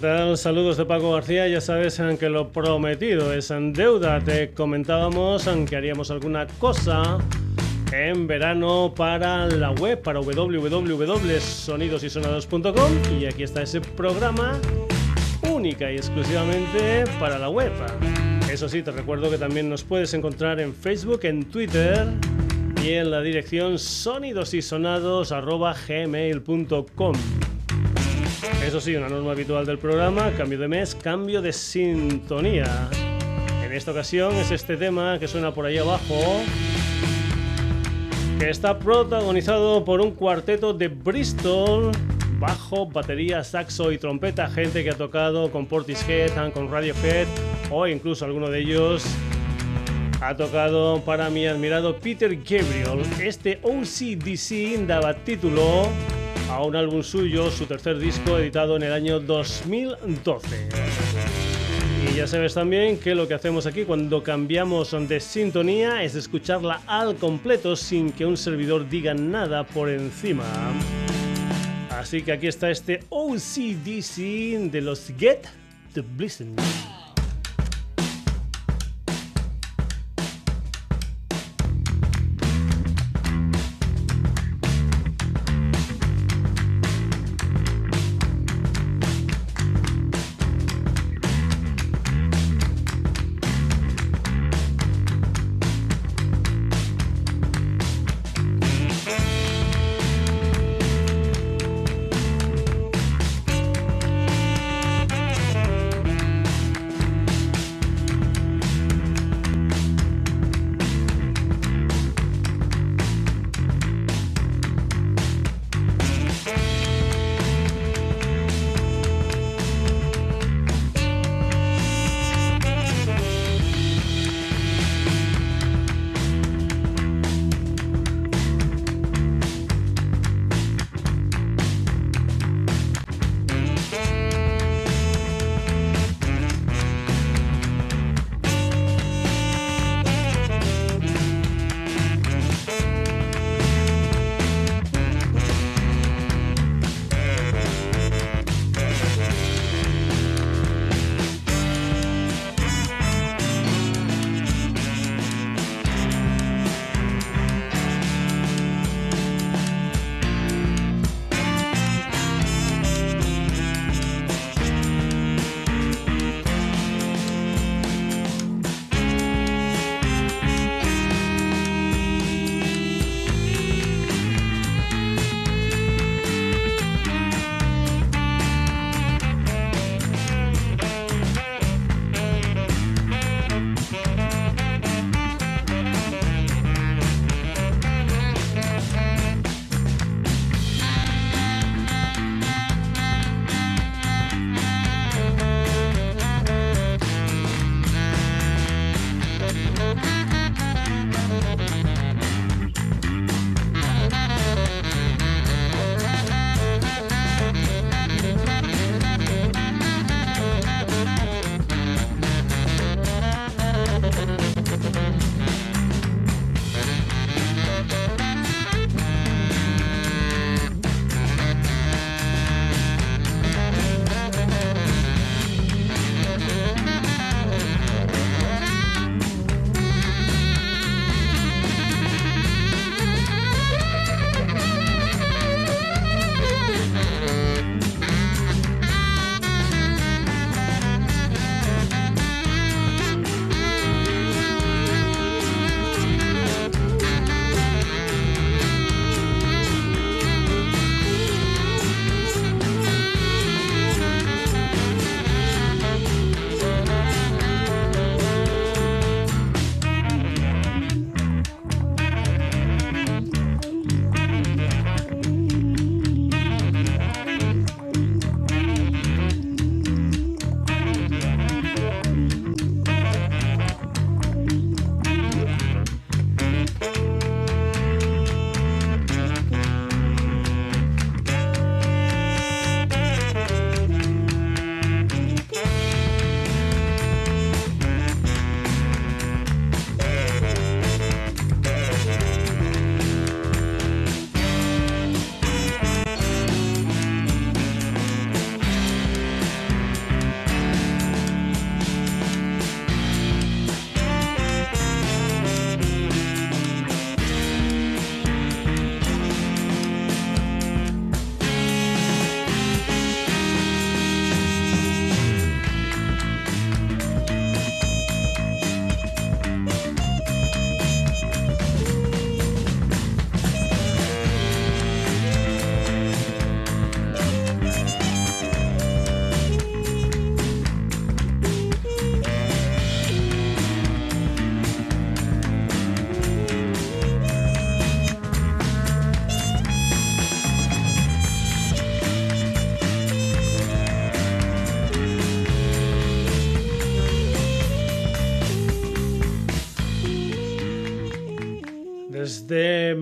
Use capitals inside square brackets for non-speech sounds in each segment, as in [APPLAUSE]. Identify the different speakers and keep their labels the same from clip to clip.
Speaker 1: ¿qué tal? Saludos de Paco García. Ya sabes que lo prometido es en deuda. Te comentábamos que haríamos alguna cosa en verano para la web, para www.sonidosysonados.com y aquí está ese programa única y exclusivamente para la web. Eso sí, te recuerdo que también nos puedes encontrar en Facebook, en Twitter y en la dirección sonidosysonados.gmail.com. Eso sí, una norma habitual del programa, cambio de mes, cambio de sintonía. En esta ocasión es este tema que suena por ahí abajo, que está protagonizado por un cuarteto de Bristol, bajo, batería, saxo y trompeta, gente que ha tocado con Portishead, con Radiohead o incluso alguno de ellos ha tocado para mi admirado Peter Gabriel. Este OCDC daba título a un álbum suyo, su tercer disco editado en el año 2012. Y ya sabes también que lo que hacemos aquí cuando cambiamos de sintonía es escucharla al completo sin que un servidor diga nada por encima. Así que aquí está este OCDC de los Get the Blissing.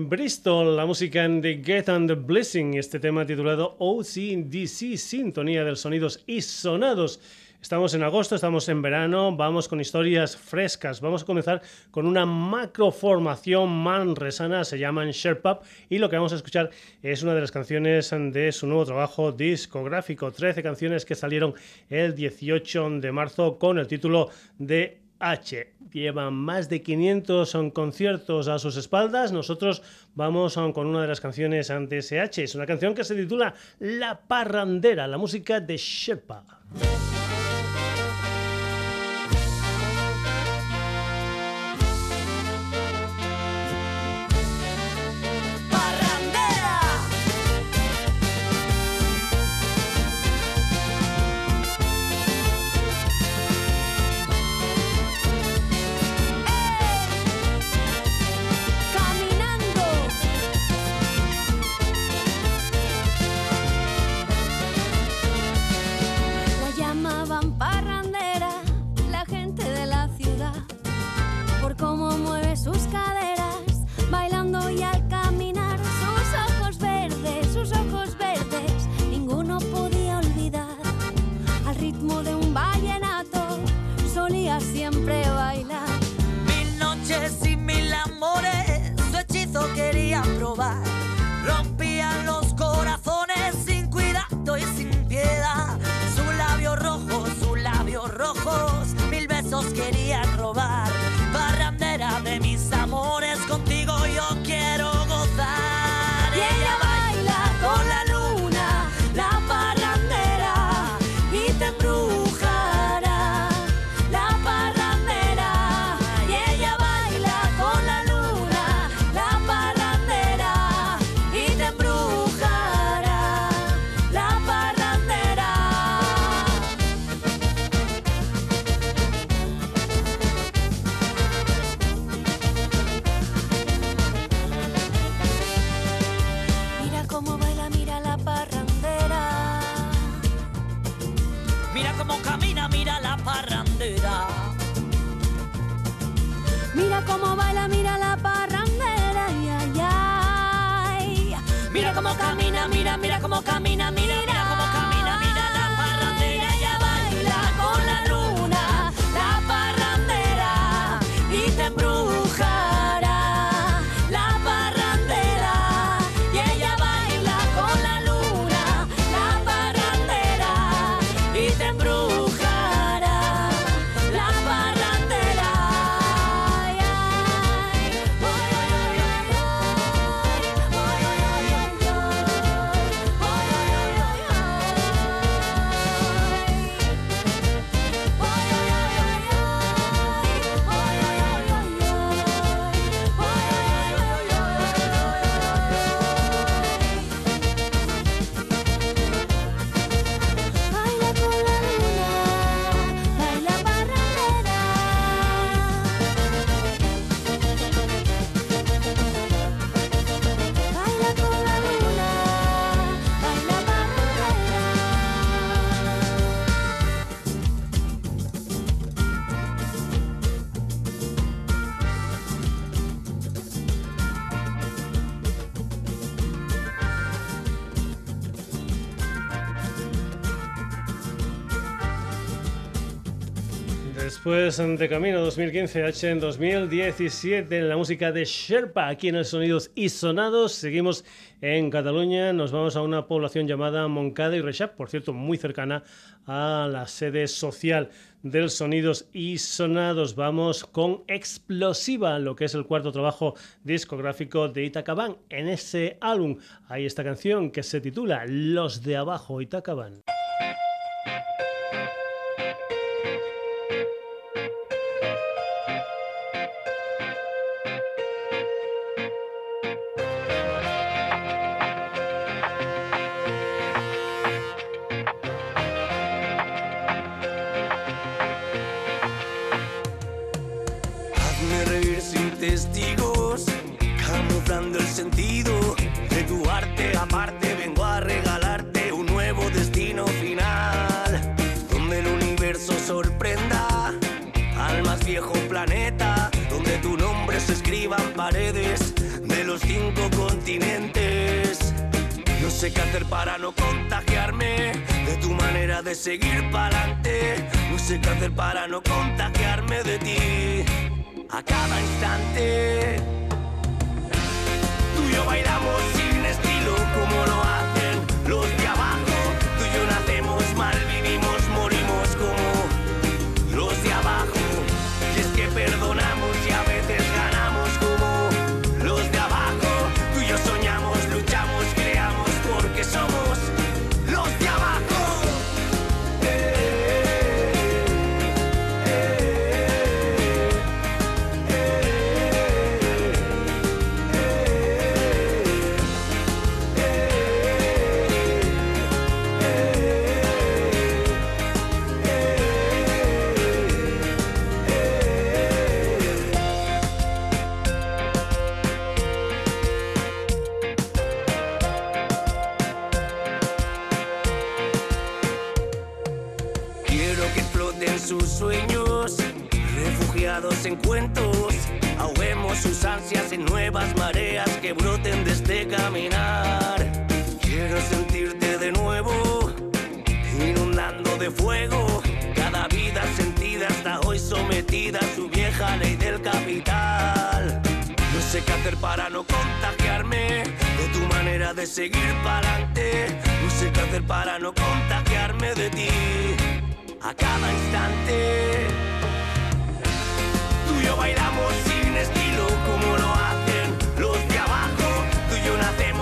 Speaker 1: Bristol, la música de Get and the Blessing, este tema titulado OCDC, Sintonía de Sonidos y Sonados. Estamos en agosto, estamos en verano, vamos con historias frescas. Vamos a comenzar con una macroformación manresana, se llaman Sherpa, y lo que vamos a escuchar es una de las canciones de su nuevo trabajo discográfico. 13 canciones que salieron el 18 de marzo con el título de H. Llevan más de 500 conciertos a sus espaldas. Nosotros vamos con una de las canciones ante SH. Es una canción que se titula La Parrandera, la música de Sherpa. Después de Camino 2015, H en 2017, en la música de Sherpa, aquí en el Sonidos y Sonados. Seguimos en Cataluña, nos vamos a una población llamada Moncada y Reixac, por cierto, muy cercana a la sede social del Sonidos y Sonados. Vamos con Explosiva, lo que es el cuarto trabajo discográfico de Itacabán. En ese álbum hay esta canción que se titula Los de Abajo Itacabán.
Speaker 2: Qué hacer para no contagiarme de tu manera de seguir para adelante. No sé qué hacer para no contagiarme de ti a cada instante. Tú y yo bailamos sin estilo como lo hacen nuevas mareas que broten de este caminar. Quiero sentirte de nuevo, inundando de fuego. Cada vida sentida hasta hoy sometida a su vieja ley del capital. No sé qué hacer para no contagiarme de tu manera de seguir para adelante. No sé qué hacer para no contagiarme de ti a cada instante. Tú y yo bailamos sin estilo como lo hacen yo nacemos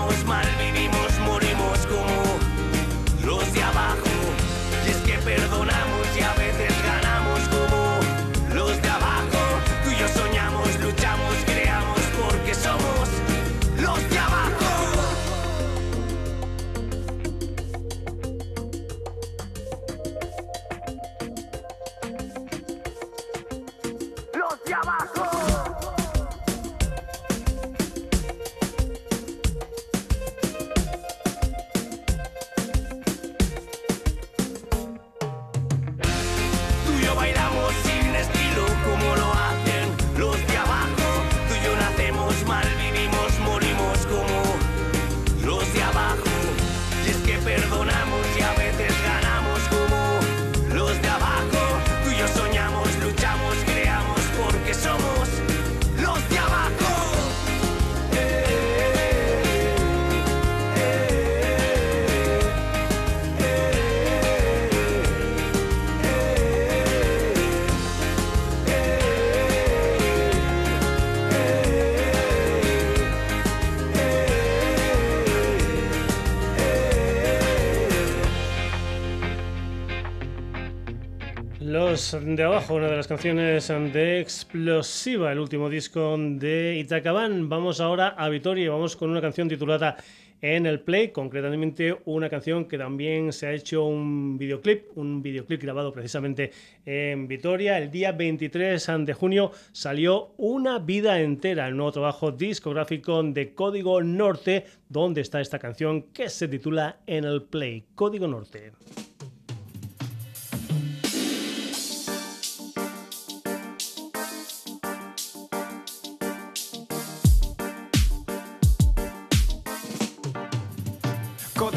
Speaker 1: Los de abajo, una de las canciones de Explosiva, el último disco de Itacaban. Vamos ahora a Vitoria vamos con una canción titulada En el Play, concretamente una canción que también se ha hecho un videoclip, un videoclip grabado precisamente en Vitoria. El día 23 de junio salió Una vida entera, el nuevo trabajo discográfico de Código Norte, donde está esta canción que se titula En el Play, Código Norte.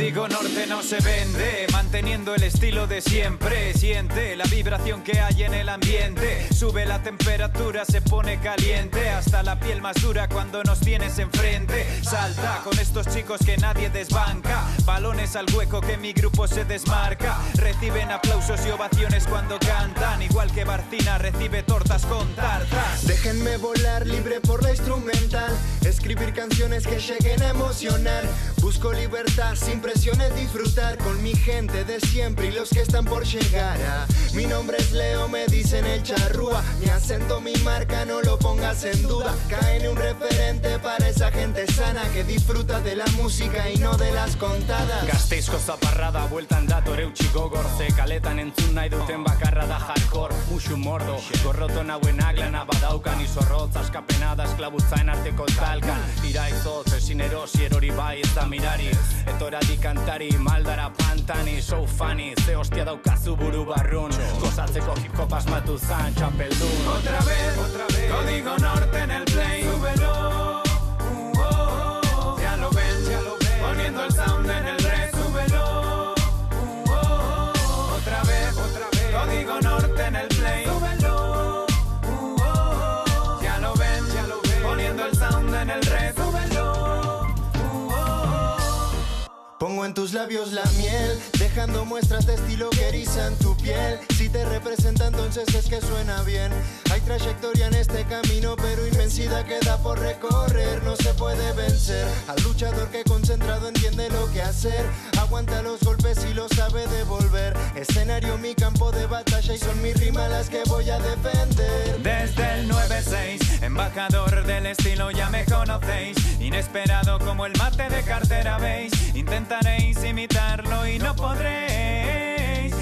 Speaker 3: Código Norte no se vende, manteniendo el estilo de siempre. Siente la vibración que hay en el ambiente. Sube la temperatura, se pone caliente. Hasta la piel más dura cuando nos tienes enfrente. Salta con estos chicos que nadie desbanca. Balones al hueco que mi grupo se desmarca. Reciben aplausos y ovaciones cuando cantan. Igual que Barcina recibe tortas con tartas.
Speaker 4: Déjenme volar libre por la instrumental, escribir canciones que lleguen a emocionar. Busco libertad sin presiones, disfrutar con mi gente de siempre y los que están por llegar. ah. Mi nombre es Leo, me dicen el charrúa. Mi acento, mi marca, no lo pongas en duda. Caen un referente para esa gente sana que disfruta de la música y no de las contadas.
Speaker 5: Gazteizko zaparrada bueltan dator eutxi gogor Ze kaletan entzun nahi duten bakarra da hardcore Musu mordo, gorroto nauenak lana badaukan Izorrotz, askapena da esklabutzaen arteko talkan Iraizotz, ezin erosi erori bai ez da mirari Etoradi kantari, maldara pantani So funny, ze hostia daukazu buru barrun Gozatzeko hip hop asmatu zan, txapeldun
Speaker 3: Otra vez, otra vez. Código Norte en el play. Súbelo.
Speaker 4: Tus labios la miel, dejando muestras de estilo que erizan tu piel. Si te representa, entonces es que suena bien. Hay trayectoria en este camino, pero inmensidad queda por recorrer. No se puede vencer al luchador que concentrado entiende lo que hacer. Aguanta los golpes y lo sabe devolver. Escenario, mi campo de batalla y son mis rimas las que voy a defender.
Speaker 3: Desde el 9-6, embajador del estilo, ya me conocéis. Inesperado como el mate de cartera, veis. Intentaréis imitarlo y no podréis.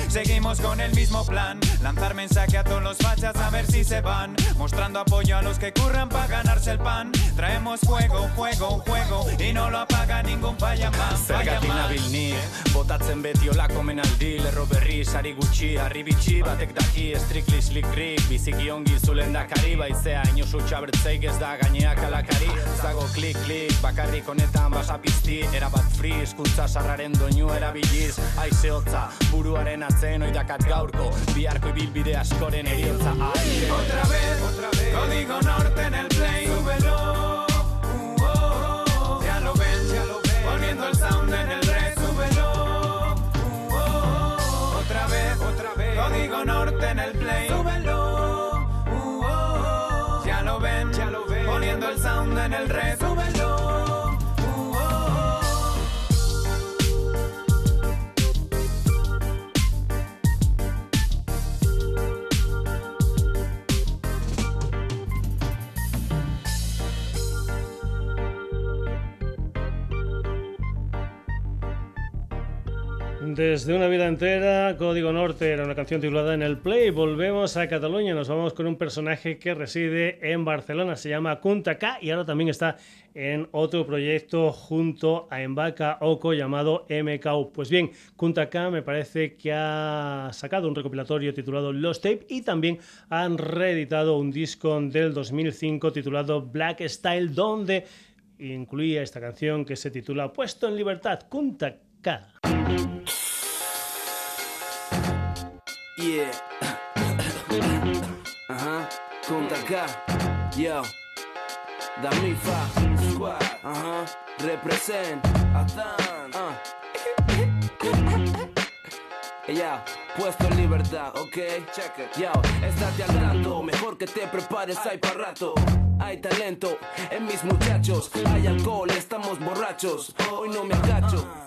Speaker 3: Seguimos con el mismo plan, lanzar mensaje a todos los fachas a ver si se van, mostrando apoyo a los que curran para ganarse el pan. Traemos fuego, fuego, fuego. Y no lo apaga ningún paya más. Zergatik nabil
Speaker 5: ni, botatzen beti olako menaldi Lerro berri, sari gutxi, harri bitxi Batek daki, strictly slick rick. Biziki ongi zulen dakari Baizea, inosu txabertzeik ez da gaineak alakari. Zago klik, klik, bakarrik honetan basapizti. Erabat free, eskuntza sarraren doinu erabiliz. Aize hotza, buruaren atzen Otra
Speaker 3: vez, otra vez, código norte en el play, súbelo. Uh, oh, ya lo ven, ya lo ven, volviendo el sound en el re, súbelo. Uh, oh, otra vez, código norte en el play, súbelo. Uh, oh, ya lo ven, ya lo poniendo el sound en el re,
Speaker 1: Desde una vida entera, Código Norte era una canción titulada En el Play. Volvemos a Cataluña, nos vamos con un personaje que reside en Barcelona, se llama Kunta K y ahora también está en otro proyecto junto a Embaka Oko llamado MKU. Pues bien, Kunta K me parece que ha sacado un recopilatorio titulado Lost Tape y también han reeditado un disco del 2005 titulado Black Style, donde incluía esta canción que se titula Puesto en Libertad, Kunta K.
Speaker 6: Yeah. [COUGHS] Ajá. Punta acá. Yo. Da Mifa. Squad. Ajá. Represent. Atan. Ah. [COUGHS] Ya, puesto en libertad, ok. Check it. Yo, estate al tanto, mejor que te prepares, hay para rato. Hay talento en mis muchachos, hay alcohol, estamos borrachos. Hoy no me agacho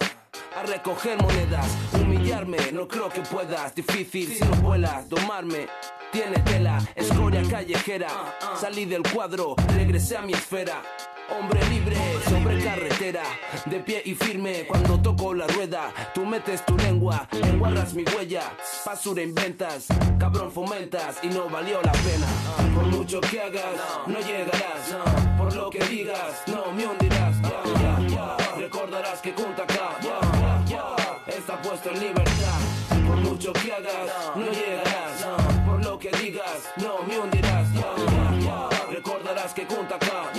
Speaker 6: a recoger monedas. Humillarme, no creo que puedas. Difícil si no vuelas, domarme. Tiene tela, escoria callejera. Salí del cuadro, regresé a mi esfera. Hombre libre, sobre carretera, de pie y firme cuando toco la rueda. Tú metes tu lengua, enguarras mi huella. Basura inventas, cabrón fomentas y no valió la pena. Por mucho que hagas, no llegarás. Por lo que digas, no me hundirás. Ya, ya, ya. Recordarás que ya, en libertad. Por mucho que hagas, no llegarás. Por lo que digas, no me hundirás. Recordarás que junta acá.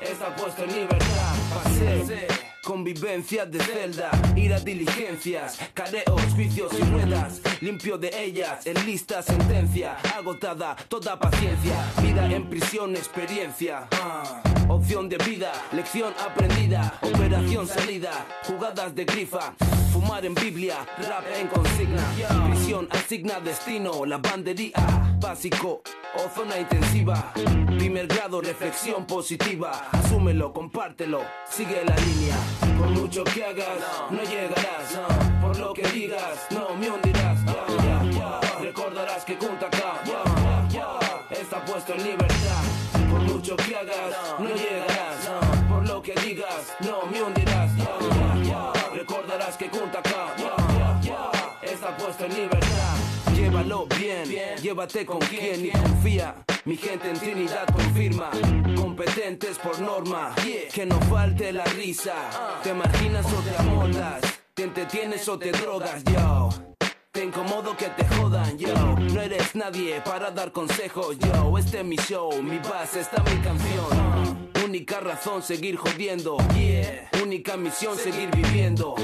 Speaker 6: Está puesto en libertad. Pasé. Convivencia de celda, ir a diligencias, careos, vicios y ruedas, limpio de ellas, en lista sentencia, agotada toda paciencia, vida en prisión, experiencia. Ah. Opción de vida, lección aprendida, operación salida, jugadas de grifa, fumar en Biblia, rap en consigna, prisión asigna destino, lavandería, básico o zona intensiva, primer grado, reflexión positiva, asúmelo, compártelo, sigue la línea, por mucho que hagas, no llegarás, por lo que digas, no me hundirás, recordarás que junta acá, está puesto en libertad. Por mucho que hagas, no llegarás. Por lo que digas, no me hundirás. Que junta acá. Está puesto en libertad. Llévalo bien, llévate con quien y confía. Mi gente en Trinidad confirma, competentes por norma. Que no falte la risa. Te marginas o te amoldas, te entretienes o te drogas, yo. Te incomodo que te jodan, yo. No eres nadie para dar consejos, yo. Este es mi show, mi base, esta mi canción. Única razón, seguir jodiendo. Única misión, seguir viviendo.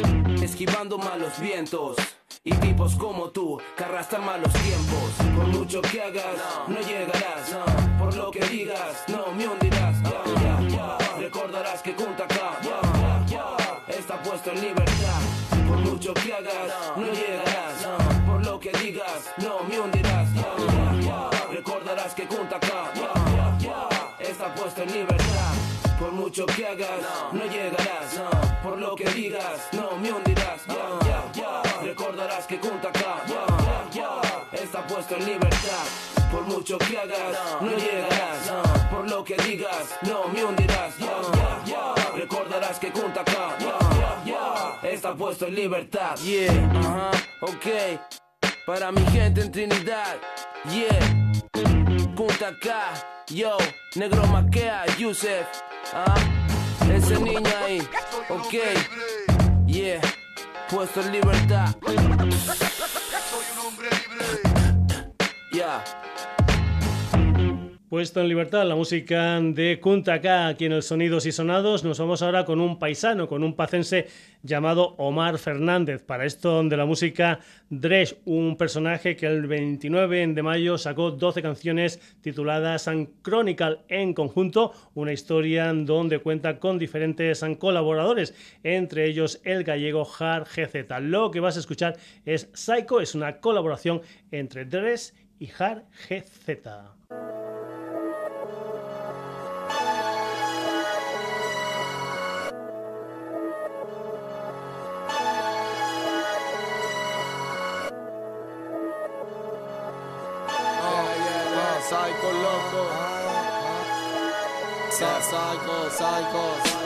Speaker 6: Esquivando malos vientos. Y tipos como tú, que arrastran malos tiempos. Por mucho que hagas, no llegarás. Por lo que digas, no me hundirás. Recordarás que junta acá. Está puesto en libertad. mucho que hagas, no llegarás. Por lo que digas, no me hundirás. Recordarás que Kunta mucho que hagas, no llegarás. Por lo que digas, no me hundirás. Recordarás que Kunta acá está puesto en libertad. Por mucho que hagas, no llegarás. Por lo que digas, no me hundirás. Recordarás que Kunta acá está puesto en libertad. Yeah, ajá, ok. Para mi gente en Trinidad, yeah. Punta acá, yo, negro maquea, Yusef. Ah, ese niño ahí, ok. Yeah, puesto en libertad. Soy un hombre libre. Yeah.
Speaker 1: Puesto en libertad la música de Kunta K aquí en el Sonidos y Sonados. Nos vamos ahora con un paisano, con un pacense llamado Omar Fernández. Para esto de la música Dresh, un personaje que el 29 de mayo sacó 12 canciones tituladas Chronicle en conjunto, una historia donde cuenta con diferentes colaboradores, entre ellos el gallego Har GZ. Lo que vas a escuchar es Psycho, es una colaboración entre Dresh y Har GZ.
Speaker 7: Psycho loco. Psycho, psycho.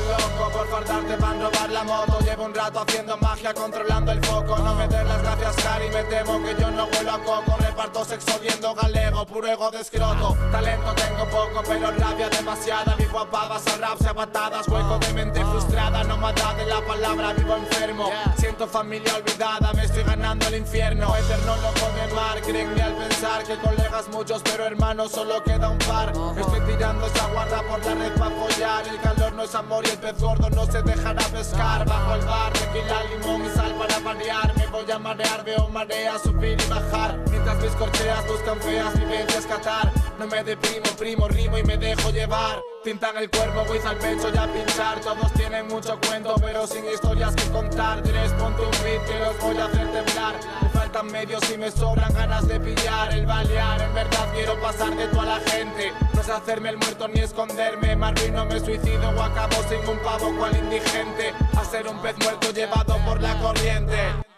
Speaker 8: loco por faltarte van robar la moto Llevo un rato haciendo magia controlando el foco No me des las gracias Cari, me temo que yo no vuelo a coco Sexo viendo galego, puro ego de escroto. Talento tengo poco, pero rabia demasiada. Vivo a pavas, a raps a patadas Hueco de mente frustrada, no mata de la palabra Vivo enfermo, siento familia olvidada Me estoy ganando el infierno. Eterno loco de mar, créenme al pensar Que colegas muchos, pero hermanos solo queda un par. Estoy tirando esa guarda por la red para follar El calor no es amor y el pez gordo no se dejará pescar. Bajo el bar, tequila, limón y sal para variar. Me voy a marear, veo marea subir y bajar. Mientras mis corcheas buscan feas vivencias catar No me deprimo, primo, rimo y me dejo llevar. Pintan el cuerpo, voy al pecho y a pinchar. Todos tienen mucho cuento, pero sin historias que contar. Tres, ponte un beat que los voy a hacer temblar. Me faltan medios y me sobran ganas de pillar. El balear, en verdad quiero pasar de toda la gente. No sé hacerme el muerto ni esconderme. Marvin no me suicido o acabo sin un pavo cual indigente. A ser un pez muerto llevado por la corriente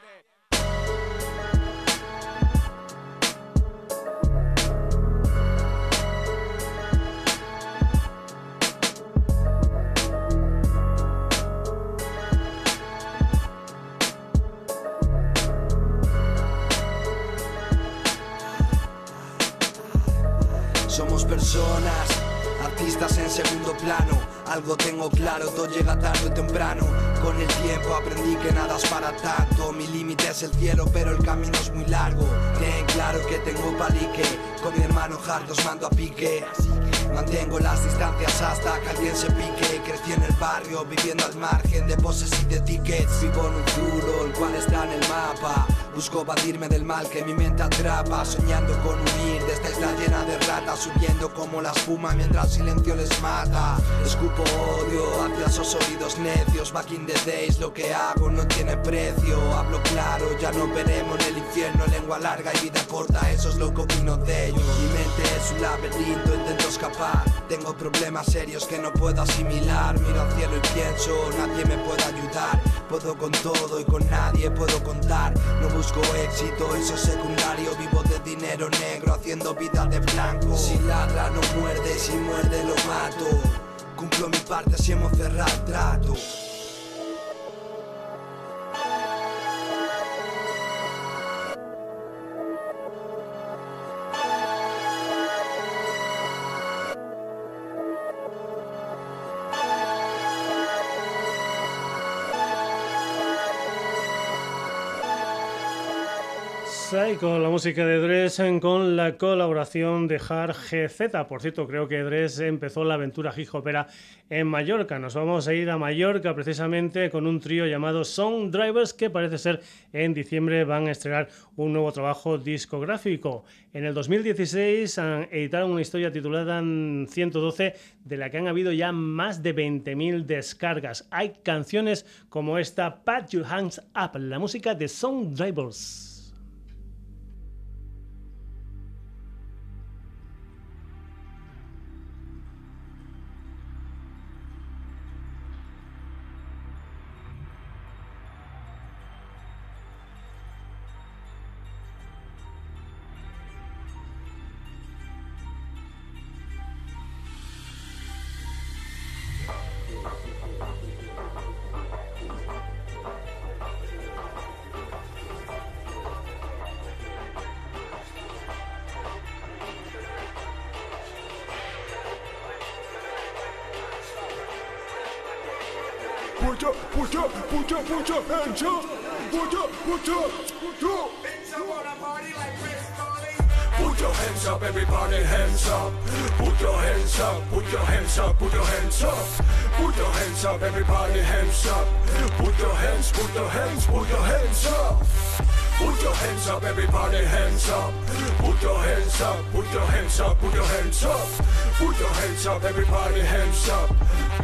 Speaker 9: en segundo plano. Algo tengo claro, todo llega tarde o temprano. Con el tiempo aprendí que nada es para tanto. Mi límite es el cielo, pero el camino es muy largo. Ten claro que tengo palique. Con mi hermano Hartos mando a pique. Mantengo las distancias hasta que alguien se pique. Crecí en el barrio, viviendo al margen de poses y de tickets. Vivo en un futuro, el cual está en el mapa. Busco evadirme del mal que mi mente atrapa. Soñando con huir de esta isla llena de ratas. Subiendo como la espuma mientras el silencio les mata. Escupo odio hacia esos oídos necios. Back in the days, lo que hago no tiene precio. Hablo claro, ya no veremos en el infierno. Lengua larga y vida corta, eso es lo que opino de ello. Mi mente es un laberinto, intento escapar. Tengo problemas serios que no puedo asimilar. Miro al cielo y pienso, nadie me puede ayudar. Puedo con todo y con nadie puedo contar. No busco éxito, eso es secundario. Vivo de dinero negro, haciendo vida de blanco. Si ladra, no muerde, si muerde, lo mato. Cumplo mi parte si hemos cerrado el trato.
Speaker 1: Y con la música de Dres con la colaboración de Har GZ. Por cierto, creo que Dres empezó la aventura hip hopera en Mallorca. Nos vamos a ir a Mallorca precisamente con un trío llamado Song Drivers que parece ser en diciembre van a estrenar un nuevo trabajo discográfico. En el 2016 editaron una historia titulada 112 de la que han habido ya más de 20.000 descargas. Hay canciones como esta Pat Your Hands Up, la música de Song Drivers.
Speaker 10: Put up, put up, put up, put up, hands up. Put up, put up, put up. Put your hands up, everybody, hands up. Put your hands up, put your hands up, put your hands up. Put your hands up, everybody, hands up. Put your hands, put your hands, put your hands up. Put your hands up, everybody, hands up. Put your hands up, put your hands up, put your hands up. Put your hands up, everybody, hands up.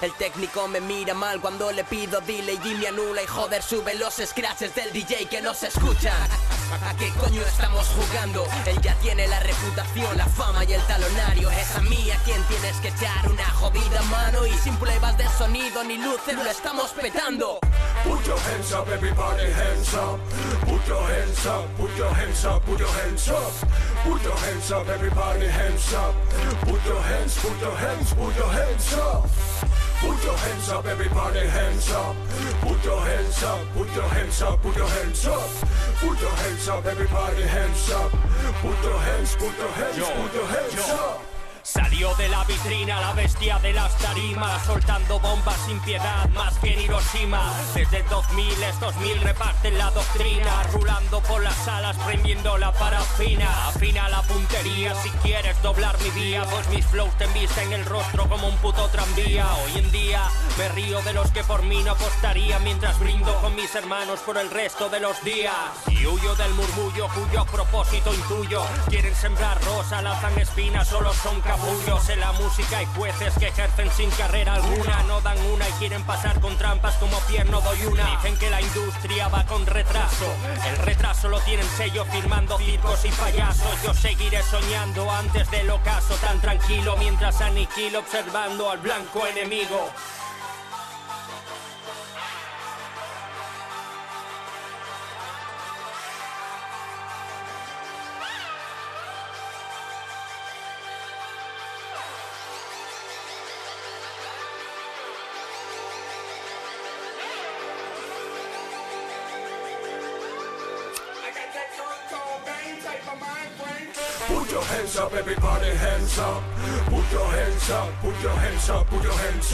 Speaker 11: El técnico me mira mal cuando le pido dile y me anula y joder sube los scratches del DJ que no se escucha. ¿A qué coño estamos jugando? Él ya tiene la reputación, la fama y el talonario. Es a mí a quien tienes que echar una jodida mano. Y sin pruebas de sonido ni luces lo estamos petando.
Speaker 10: Put your hands up, everybody hands up. Put your hands up, put your hands up, put your hands up. Put your hands up, everybody hands up. Put your put your hands, put your hands up. Put your hands up, everybody hands up. Put your hands up, put your hands up, put your hands up. Put your hands up, everybody hands up. Put your hands, put your hands, put your hands up.
Speaker 12: De la vitrina la bestia de las tarimas, soltando bombas sin piedad, más que en Hiroshima. Desde 2000 estos mil reparten la doctrina, rulando por las salas, prendiendo la parafina. Afina la puntería si quieres doblar mi vía, pues mis flows te en el rostro como un puto tranvía. Hoy en día me río de los que por mí no apostaría, mientras brindo con mis hermanos por el resto de los días. Y huyo del murmullo cuyo propósito intuyo. Quieren sembrar rosa, lanzan espinas, solo son capullos en la música hay jueces que ejercen sin carrera alguna. No dan una y quieren pasar con trampas como pierno doy una. Dicen que la industria va con retraso. El retraso lo tienen sello firmando circos y payasos. Yo seguiré soñando antes del ocaso tan tranquilo mientras aniquilo observando al blanco enemigo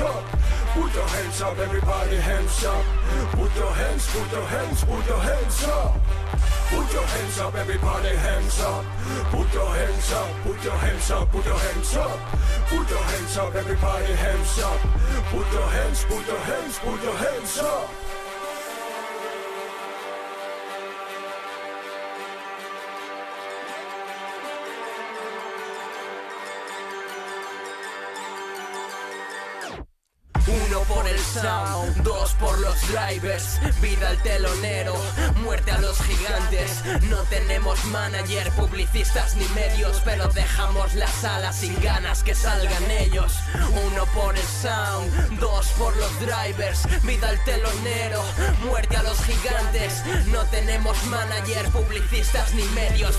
Speaker 10: up. Put your hands up, everybody hands up. Put your hands, put your hands, put your hands up. Put your hands up, everybody hands up. Put your hands up, put your hands up, put your hands up. Put your hands up, everybody hands up. Put your hands, put your hands, put your hands up.
Speaker 11: Drivers, vida al telonero, muerte a los gigantes. No tenemos manager, publicistas ni medios, pero dejamos la sala sin ganas que salgan ellos. Uno por el sound, dos por los drivers, vida al telonero, muerte a los gigantes. No tenemos manager, publicistas ni medios.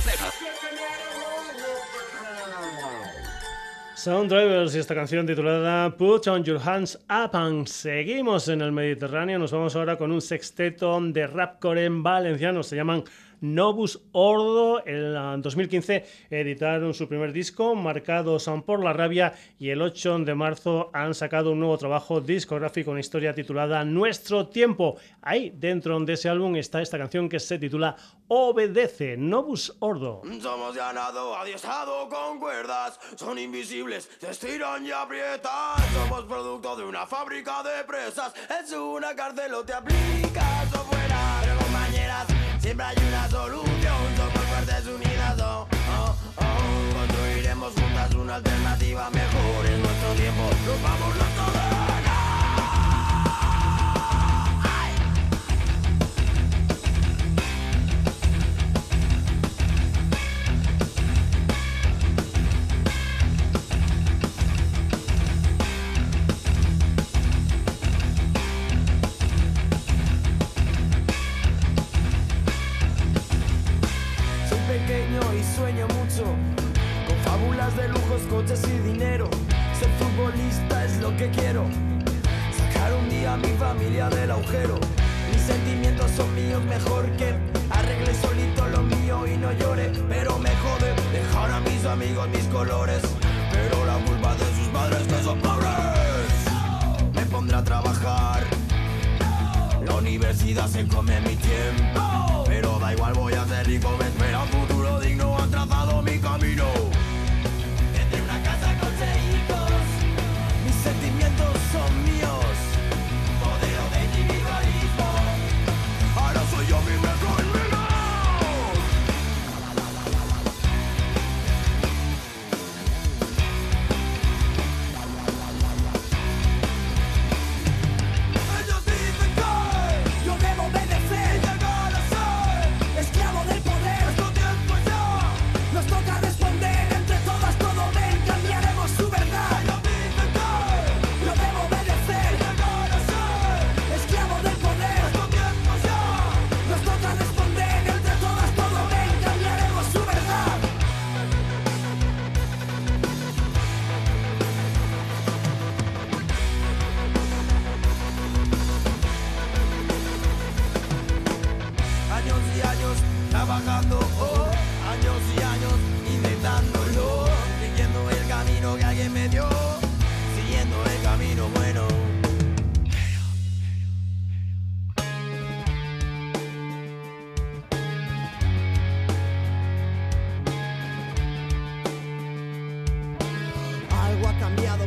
Speaker 1: Sound Drivers y esta canción titulada Put on Your Hands Up and seguimos en el Mediterráneo. Nos vamos ahora con un sexteto de rapcore en valenciano. Se llaman Novus Ordo. En 2015 editaron su primer disco, Marcados por la Rabia, y el 8 de marzo han sacado un nuevo trabajo discográfico, una historia titulada Nuestro Tiempo. Ahí, dentro de ese álbum, está esta canción que se titula Obedece, Novus Ordo.
Speaker 13: Somos ganado, adiestrado con cuerdas, son invisibles, se estiran y aprietan. Somos producto de una fábrica de presas, es una cárcel o te aplicas o fuera. Compañeras, siempre hay una solución. Somos fuertes unidas, oh, oh, oh. Construiremos juntas una alternativa mejor en nuestro tiempo. Nos vamos. Coches y dinero. Ser futbolista es lo que quiero. Sacar un día a mi familia del agujero. Mis sentimientos son míos mejor que Arregle solito lo mío y no llore. Pero me jode dejar a mis amigos mis colores. Pero la culpa de sus padres que son pobres. Me pondré a trabajar. La universidad se come mi tiempo. Pero da igual voy a ser rico, me espera un futuro digno. Trazado mi camino.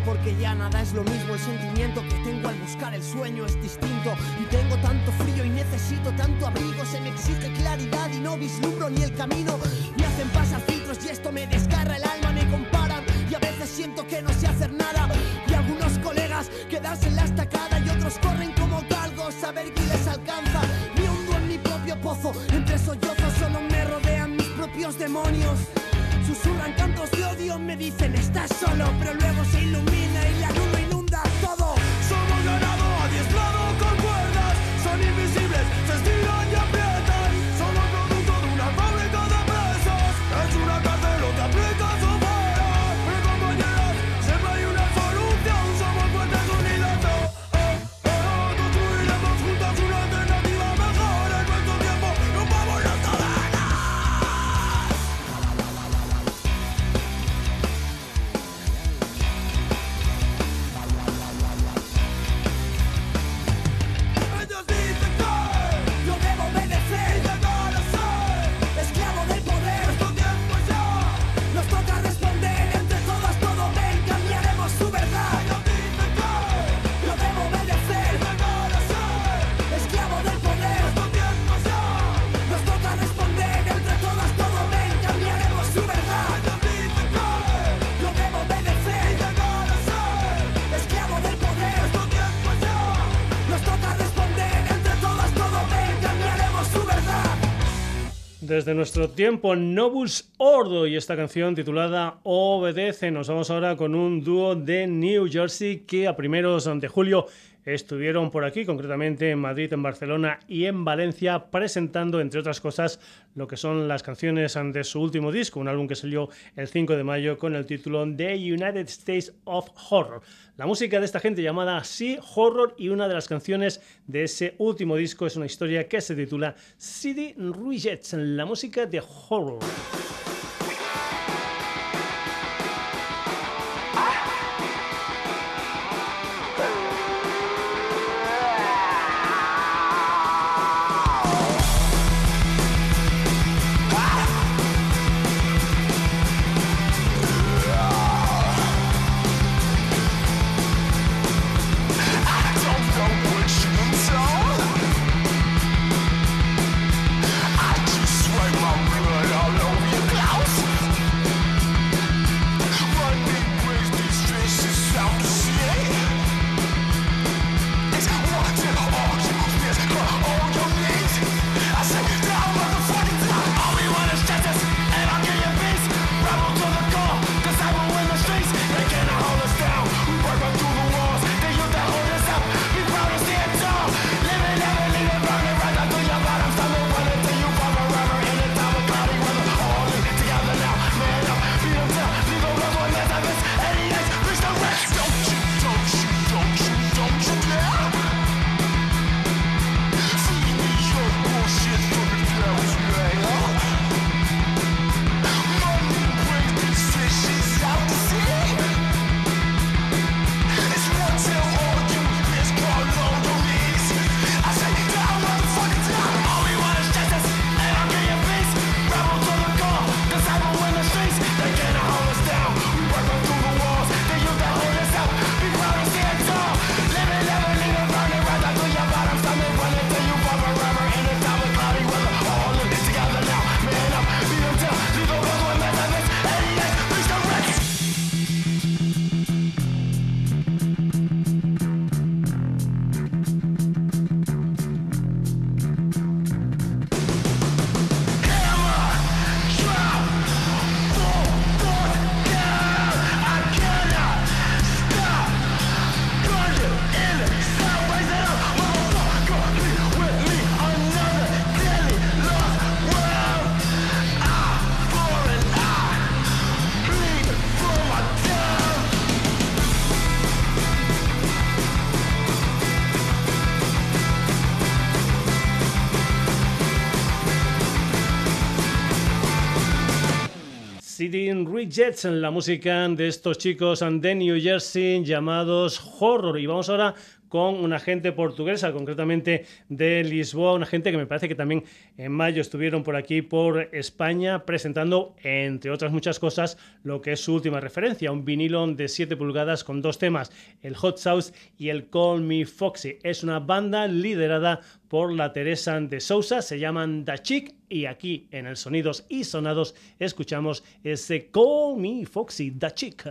Speaker 14: Porque ya nada es lo mismo. El sentimiento que tengo al buscar el sueño es distinto. Y tengo tanto frío y necesito tanto abrigo. Se me exige claridad y no vislumbro ni el camino. Me hacen pasar filtros y esto me desgarra el alma. Me comparan y a veces siento que no sé hacer nada. Y algunos colegas quedarse en la estacada y otros corren como galgos. Saber quién les alcanza. Me hundo en mi propio pozo. Entre sollozos solo me rodean mis propios demonios. Susurran cantos de odio, me dicen estás solo, pero luego se ilumina y la luz
Speaker 1: desde nuestro tiempo Novus Ordo y esta canción titulada Obedece. Nos vamos ahora con un dúo de New Jersey que a primeros de julio estuvieron por aquí, concretamente en Madrid, en Barcelona y en Valencia, presentando, entre otras cosas, lo que son las canciones de su último disco, un álbum que salió el 5 de mayo con el título The United States of Horror. La música de esta gente llamada Sea Horror y una de las canciones de ese último disco es una historia que se titula City Rejects, la música de horror. Jets, la música de estos chicos de New Jersey llamados Horror. Y vamos ahora con una gente portuguesa, concretamente de Lisboa, una gente que me parece que también en mayo estuvieron por aquí, por España, presentando, entre otras muchas cosas, lo que es su última referencia, un vinilo de 7 pulgadas con dos temas, el Hot Sauce y el Call Me Foxy. Es una banda liderada por la Teresa de Sousa, se llaman Da Chic y aquí en el Sonidos y Sonados escuchamos ese Call Me Foxy, Da Chic.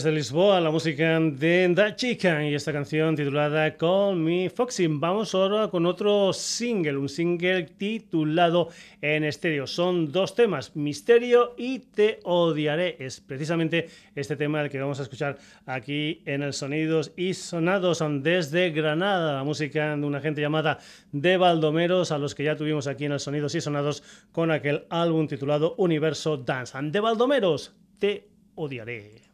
Speaker 1: Desde Lisboa, la música de The Chicken y esta canción titulada Call Me Foxy. Vamos ahora con otro single, un single titulado en estéreo. Son dos temas, Misterio y Te Odiaré. Es precisamente este tema el que vamos a escuchar aquí en el Sonidos y Sonados desde Granada. La música de una gente llamada De Baldomeros, a los que ya tuvimos aquí en el Sonidos y Sonados con aquel álbum titulado Universo Dance. De Baldomeros, Te Odiaré.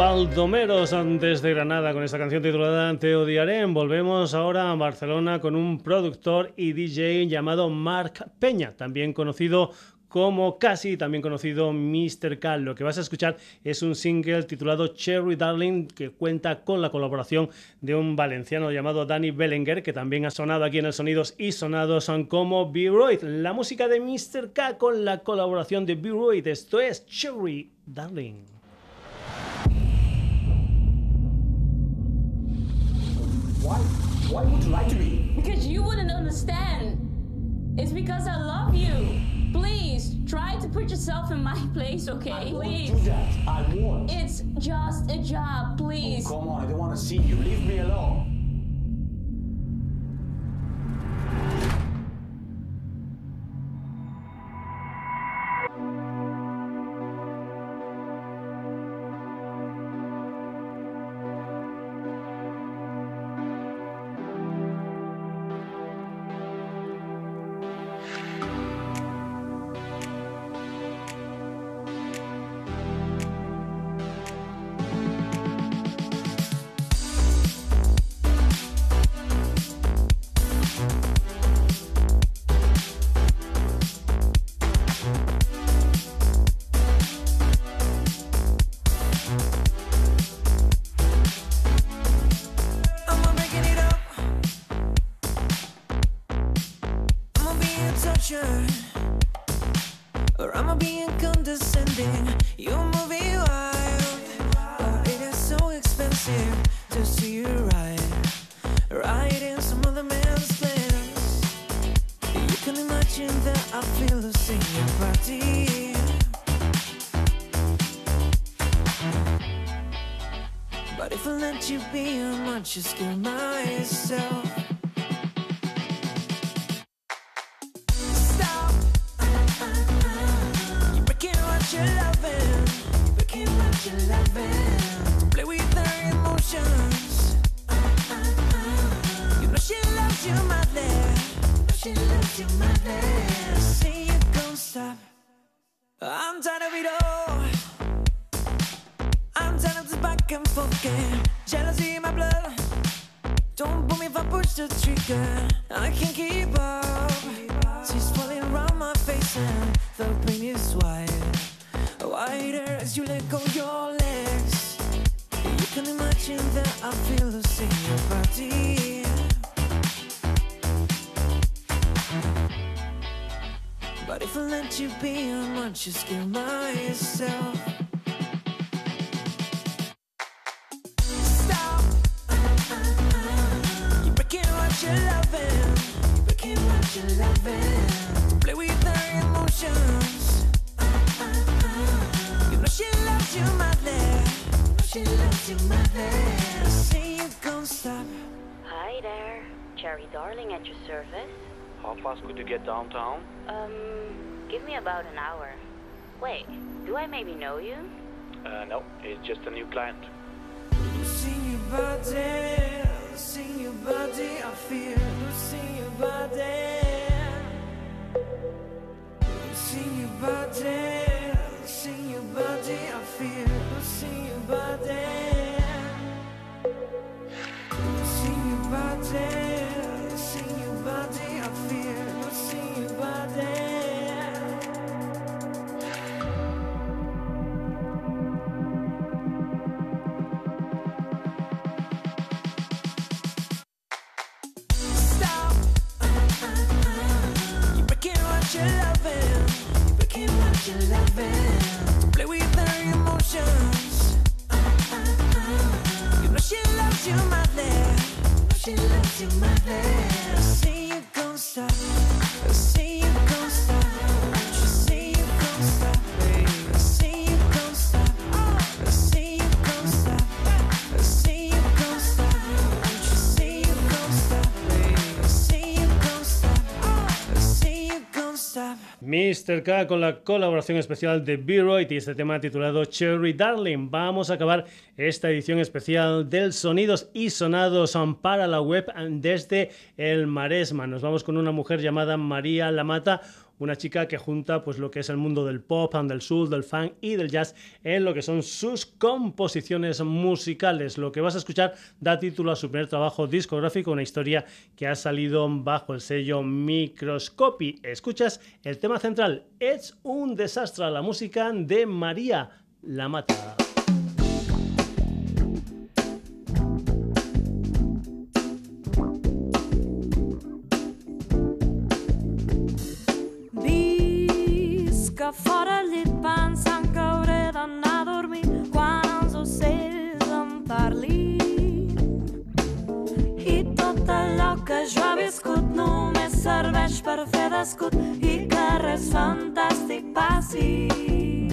Speaker 1: De Baldomeros desde Granada con esta canción titulada Te odiaré. Volvemos ahora a Barcelona con un productor y DJ llamado Marc Peña, también conocido como casi también conocido Mr. K. Lo que vas a escuchar es un single titulado Cherry Darling que cuenta con la colaboración de un valenciano llamado Danny Bellinger que también ha sonado aquí en el Sonidos y Sonados son como B-Royd. La música de Mr. K con la colaboración de B-Royd. Esto es Cherry Darling.
Speaker 15: Why? Why would you lie to me?
Speaker 16: Because you wouldn't understand. It's because I love you. Please try to put yourself in my [LAUGHS] place, okay? I please. Won't
Speaker 15: do that. I won't.
Speaker 16: It's just a job, please. Oh,
Speaker 15: come on, I don't want to see you. Leave me alone.
Speaker 17: just gonna what you being once you scare myself. Stop. You're breaking what you're loving. You're breaking what you're loving. Don't play with her emotions. You know she loves you madly. You know she loves you madly. Say you gon' stop.
Speaker 18: Hi there, Cherry Darling at your service.
Speaker 19: How fast could you get downtown?
Speaker 18: Um, Give me about an hour. Wait, do I maybe know you?
Speaker 19: Uh, no, it's just a new client.
Speaker 17: Losing your body, losing your body, I fear losing your body. Losing your body, losing your body, I fear losing your body. Your body, I fear your body. Play with her emotions. You know she loves you, my love. She loves you, my love. Say you gon'
Speaker 1: Mr. K con la colaboración especial de B-Roy y este tema titulado Cherry Darling. Vamos a acabar esta edición especial del Sonidos y Sonados para la web desde el Maresma. Nos vamos con una mujer llamada María Lamata una chica que junta pues lo que es el mundo del pop, del soul, del funk y del jazz en lo que son sus composiciones musicales. Lo que vas a escuchar da título a su primer trabajo discográfico, una historia que ha salido bajo el sello Microscopy. Escuchas el tema central, es un desastre la música de María La Mata.
Speaker 20: Fora al llit pensant que hauré d'anar a dormir quan els ocells em parlin. I tot allò que jo he viscut només serveix per fer d'escut i que res fantàstic passi.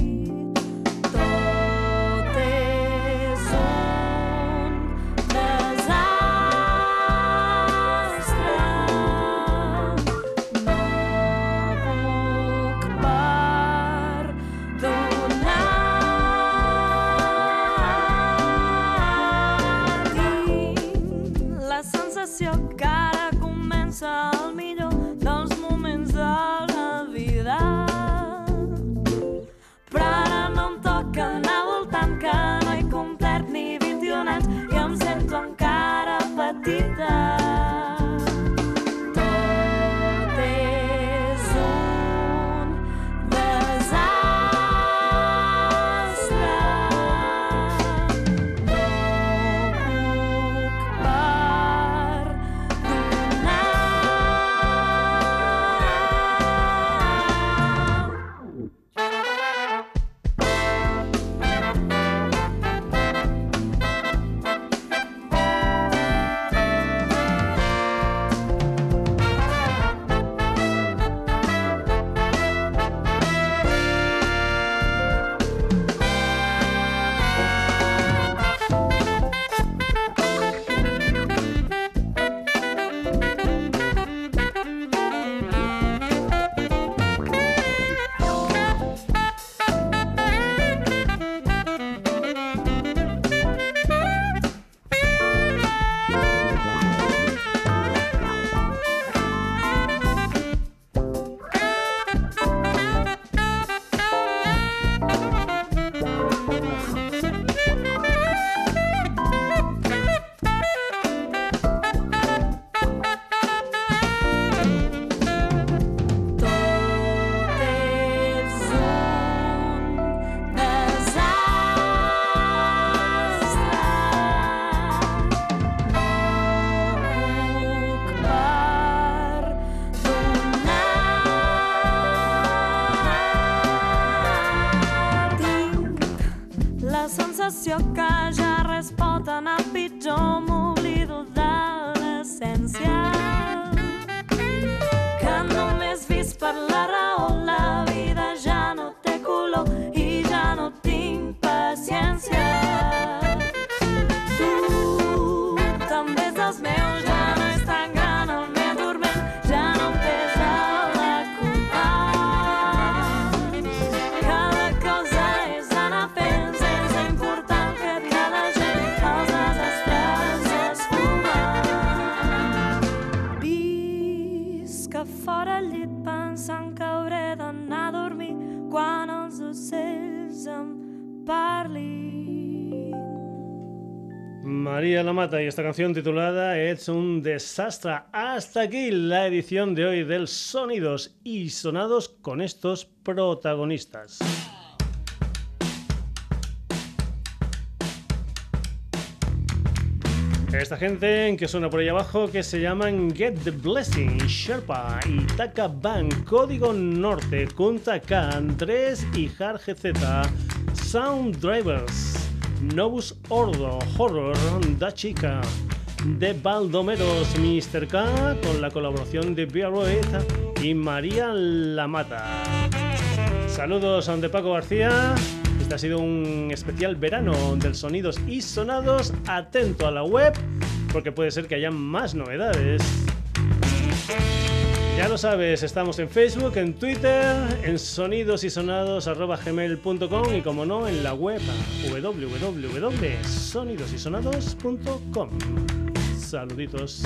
Speaker 1: Y esta canción titulada Es un desastre. Hasta aquí la edición de hoy del Sonidos y Sonados con estos protagonistas. Esta gente que suena por ahí abajo que se llaman Get the Blessing, Sherpa y Taka Bang, Código Norte, Kunta K, Andrés y GZ, Sound Drivers. Novus Ordo, Horror, Da Chica, de Baldomeros, Mr. K, con la colaboración de Bearoid y María Lamata. Saludos a de Paco García. Este ha sido un especial verano del sonidos y sonados. Atento a la web, porque puede ser que haya más novedades. Ya lo sabes, estamos en Facebook, en Twitter, en sonidosysonados.gmail.com y como no, en la web www.sonidosysonados.com. Saluditos.